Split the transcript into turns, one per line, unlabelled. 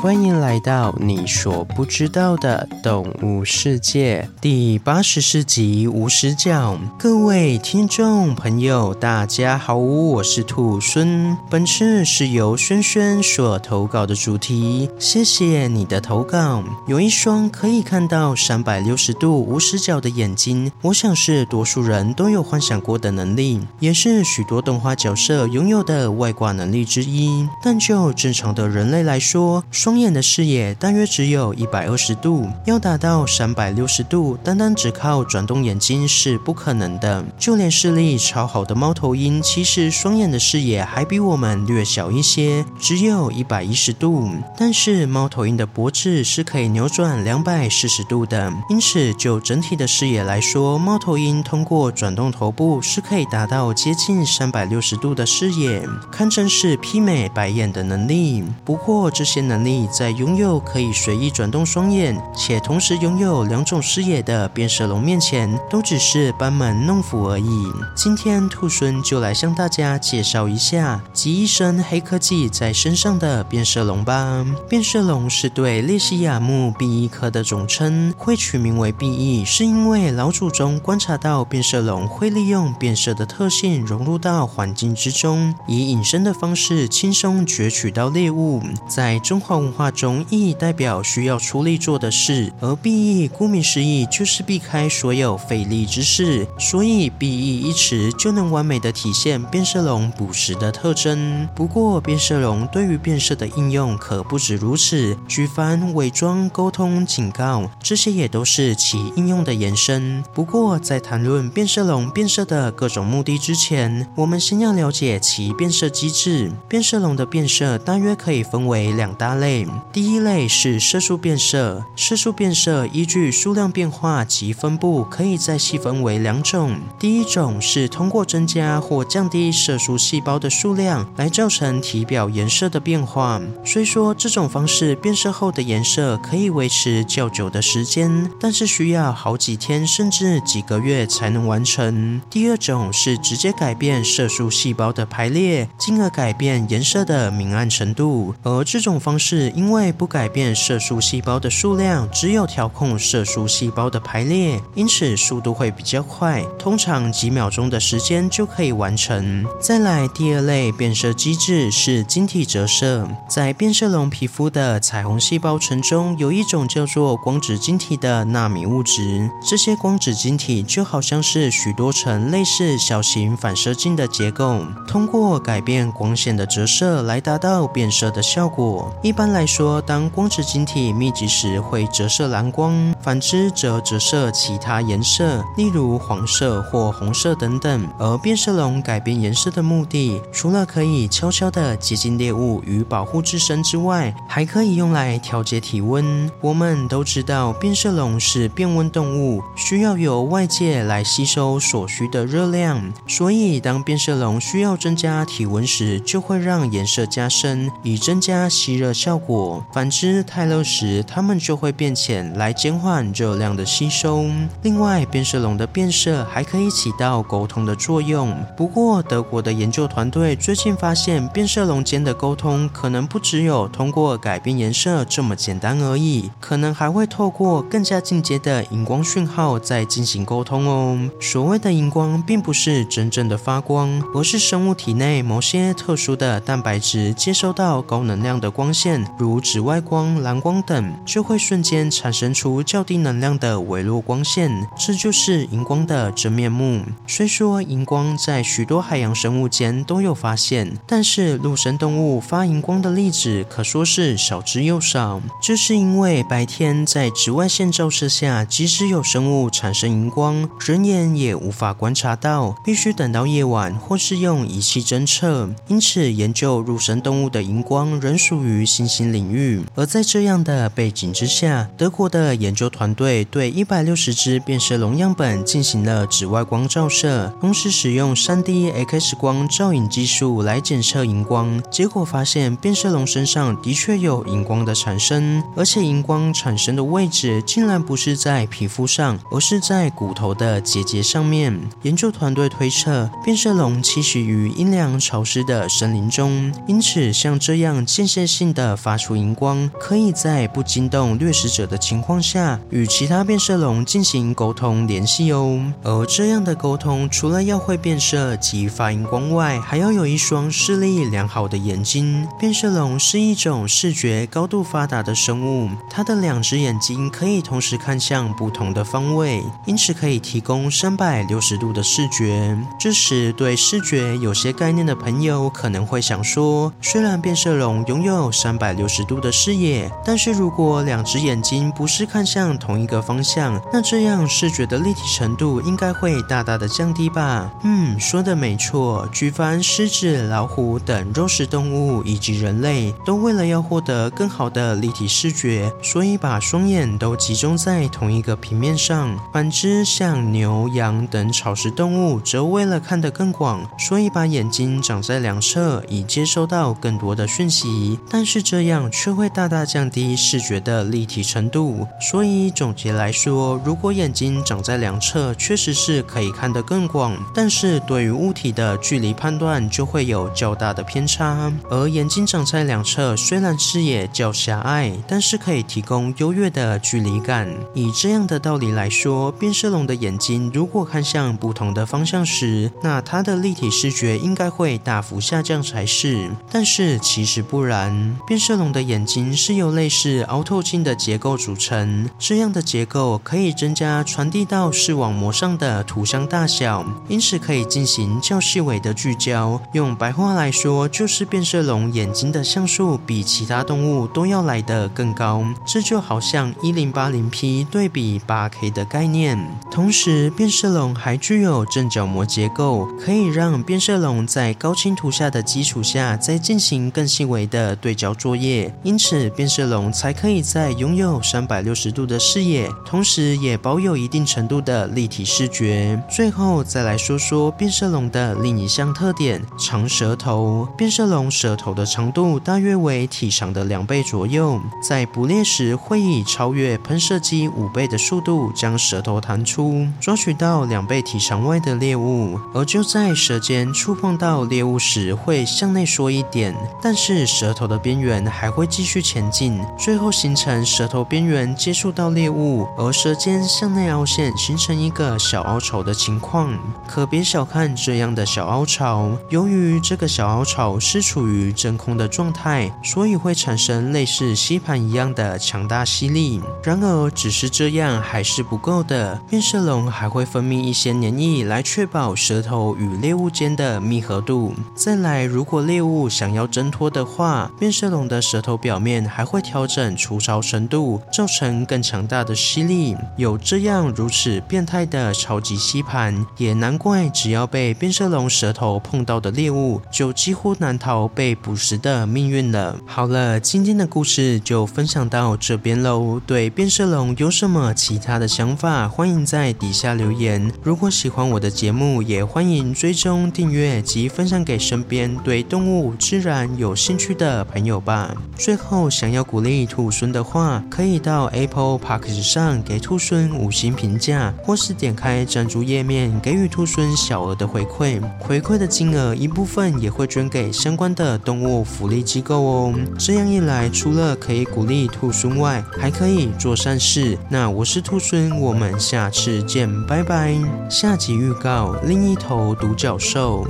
欢迎来到你所不知道的动物世界第八十四集无死角。各位听众朋友，大家好，我是兔孙。本次是由轩轩所投稿的主题，谢谢你的投稿。有一双可以看到三百六十度无死角的眼睛，我想是多数人都有幻想过的能力，也是许多动画角色拥有的外挂能力之一。但就正常的人类来说，双眼的视野大约只有一百二十度，要达到三百六十度，单单只靠转动眼睛是不可能的。就连视力超好的猫头鹰，其实双眼的视野还比我们略小一些，只有一百一十度。但是猫头鹰的脖子是可以扭转两百四十度的，因此就整体的视野来说，猫头鹰通过转动头部是可以达到接近三百六十度的视野，堪称是媲美白眼的能力。不过这些能力在拥有可以随意转动双眼，且同时拥有两种视野的变色龙面前，都只是班门弄斧而已。今天兔孙就来向大家介绍一下集一身黑科技在身上的变色龙吧。变色龙是对鬣蜥亚目壁翼科的总称，会取名为壁翼，是因为老祖宗观察到变色龙会利用变色的特性融入到环境之中，以隐身的方式轻松攫取到猎物。在中华文化中。容易代表需要出力做的事，而避翼顾名思义就是避开所有费力之事，所以避翼一词就能完美的体现变色龙捕食的特征。不过，变色龙对于变色的应用可不止如此，举凡伪装、沟通、警告，这些也都是其应用的延伸。不过，在谈论变色龙变色的各种目的之前，我们先要了解其变色机制。变色龙的变色大约可以分为两大类。第一类是色素变色，色素变色依据数量变化及分布，可以再细分为两种。第一种是通过增加或降低色素细胞的数量来造成体表颜色的变化。虽说这种方式变色后的颜色可以维持较久的时间，但是需要好几天甚至几个月才能完成。第二种是直接改变色素细胞的排列，进而改变颜色的明暗程度。而这种方式因为不改变色素细胞的数量，只有调控色素细胞的排列，因此速度会比较快，通常几秒钟的时间就可以完成。再来第二类变色机制是晶体折射，在变色龙皮肤的彩虹细胞层中，有一种叫做光子晶体的纳米物质，这些光子晶体就好像是许多层类似小型反射镜的结构，通过改变光线的折射来达到变色的效果。一般来再说，当光子晶体密集时会折射蓝光，反之则折射其他颜色，例如黄色或红色等等。而变色龙改变颜色的目的，除了可以悄悄地接近猎物与保护自身之外，还可以用来调节体温。我们都知道变色龙是变温动物，需要由外界来吸收所需的热量，所以当变色龙需要增加体温时，就会让颜色加深，以增加吸热效果。反之，太热时，它们就会变浅，来减缓热量的吸收。另外，变色龙的变色还可以起到沟通的作用。不过，德国的研究团队最近发现，变色龙间的沟通可能不只有通过改变颜色这么简单而已，可能还会透过更加进阶的荧光讯号在进行沟通哦。所谓的荧光，并不是真正的发光，而是生物体内某些特殊的蛋白质接收到高能量的光线，如紫外光、蓝光等，就会瞬间产生出较低能量的微弱光线，这就是荧光的真面目。虽说荧光在许多海洋生物间都有发现，但是陆生动物发荧光的例子可说是少之又少。这是因为白天在紫外线照射下，即使有生物产生荧光，人眼也无法观察到，必须等到夜晚或是用仪器侦测。因此，研究陆生动物的荧光仍属于新新领域。而在这样的背景之下，德国的研究团队对一百六十只变色龙样本进行了紫外光照射，同时使用 3D X 光照影技术来检测荧光。结果发现，变色龙身上的确有荧光的产生，而且荧光产生的位置竟然不是在皮肤上，而是在骨头的结节上面。研究团队推测，变色龙栖息于阴凉潮湿的森林中，因此像这样间歇性的发发出荧光，可以在不惊动掠食者的情况下，与其他变色龙进行沟通联系哦。而这样的沟通，除了要会变色及发荧光外，还要有一双视力良好的眼睛。变色龙是一种视觉高度发达的生物，它的两只眼睛可以同时看向不同的方位，因此可以提供三百六十度的视觉。这时，对视觉有些概念的朋友可能会想说，虽然变色龙拥有三百六十度的视野，但是如果两只眼睛不是看向同一个方向，那这样视觉的立体程度应该会大大的降低吧？嗯，说的没错。举凡狮子、老虎等肉食动物以及人类，都为了要获得更好的立体视觉，所以把双眼都集中在同一个平面上。反之，像牛、羊等草食动物，则为了看得更广，所以把眼睛长在两侧，以接收到更多的讯息。但是这样却会大大降低视觉的立体程度。所以总结来说，如果眼睛长在两侧，确实是可以看得更广，但是对于物体的距离判断就会有较大的偏差。而眼睛长在两侧，虽然视野较狭隘，但是可以提供优越的距离感。以这样的道理来说，变色龙的眼睛如果看向不同的方向时，那它的立体视觉应该会大幅下降才是。但是其实不然，变色龙的眼睛是由类似凹透镜的结构组成，这样的结构可以增加传递到视网膜上的图像大小，因此可以进行较细微的聚焦。用白话来说，就是变色龙眼睛的像素比其他动物都要来得更高。这就好像一零八零 P 对比八 K 的概念。同时，变色龙还具有正角膜结构，可以让变色龙在高清图下的基础下，再进行更细微的对焦作业。因此，变色龙才可以在拥有三百六十度的视野，同时也保有一定程度的立体视觉。最后，再来说说变色龙的另一项特点——长舌头。变色龙舌头的长度大约为体长的两倍左右，在捕猎时会以超越喷射机五倍的速度将舌头弹出，抓取到两倍体长外的猎物。而就在舌尖触碰到猎物时，会向内缩一点，但是舌头的边缘还会继续前进，最后形成舌头边缘接触到猎物，而舌尖向内凹陷，形成一个小凹槽的情况。可别小看这样的小凹槽，由于这个小凹槽是处于真空的状态，所以会产生类似吸盘一样的强大吸力。然而，只是这样还是不够的，变色龙还会分泌一些粘液来确保舌头与猎物间的密合度。再来，如果猎物想要挣脱的话，变色龙的舌头表面还会调整粗糙程度，造成更强大的吸力。有这样如此变态的超级吸盘，也难怪只要被变色龙舌头碰到的猎物，就几乎难逃被捕食的命运了。好了，今天的故事就分享到这边喽。对变色龙有什么其他的想法，欢迎在底下留言。如果喜欢我的节目，也欢迎追踪订阅及分享给身边对动物、自然有兴趣的朋友吧。最后，想要鼓励兔孙的话，可以到 Apple Podcast 上给兔孙五星评价，或是点开赞助页面给予兔孙小额的回馈。回馈的金额一部分也会捐给相关的动物福利机构哦。这样一来，除了可以鼓励兔孙外，还可以做善事。那我是兔孙，我们下次见，拜拜。下集预告：另一头独角兽。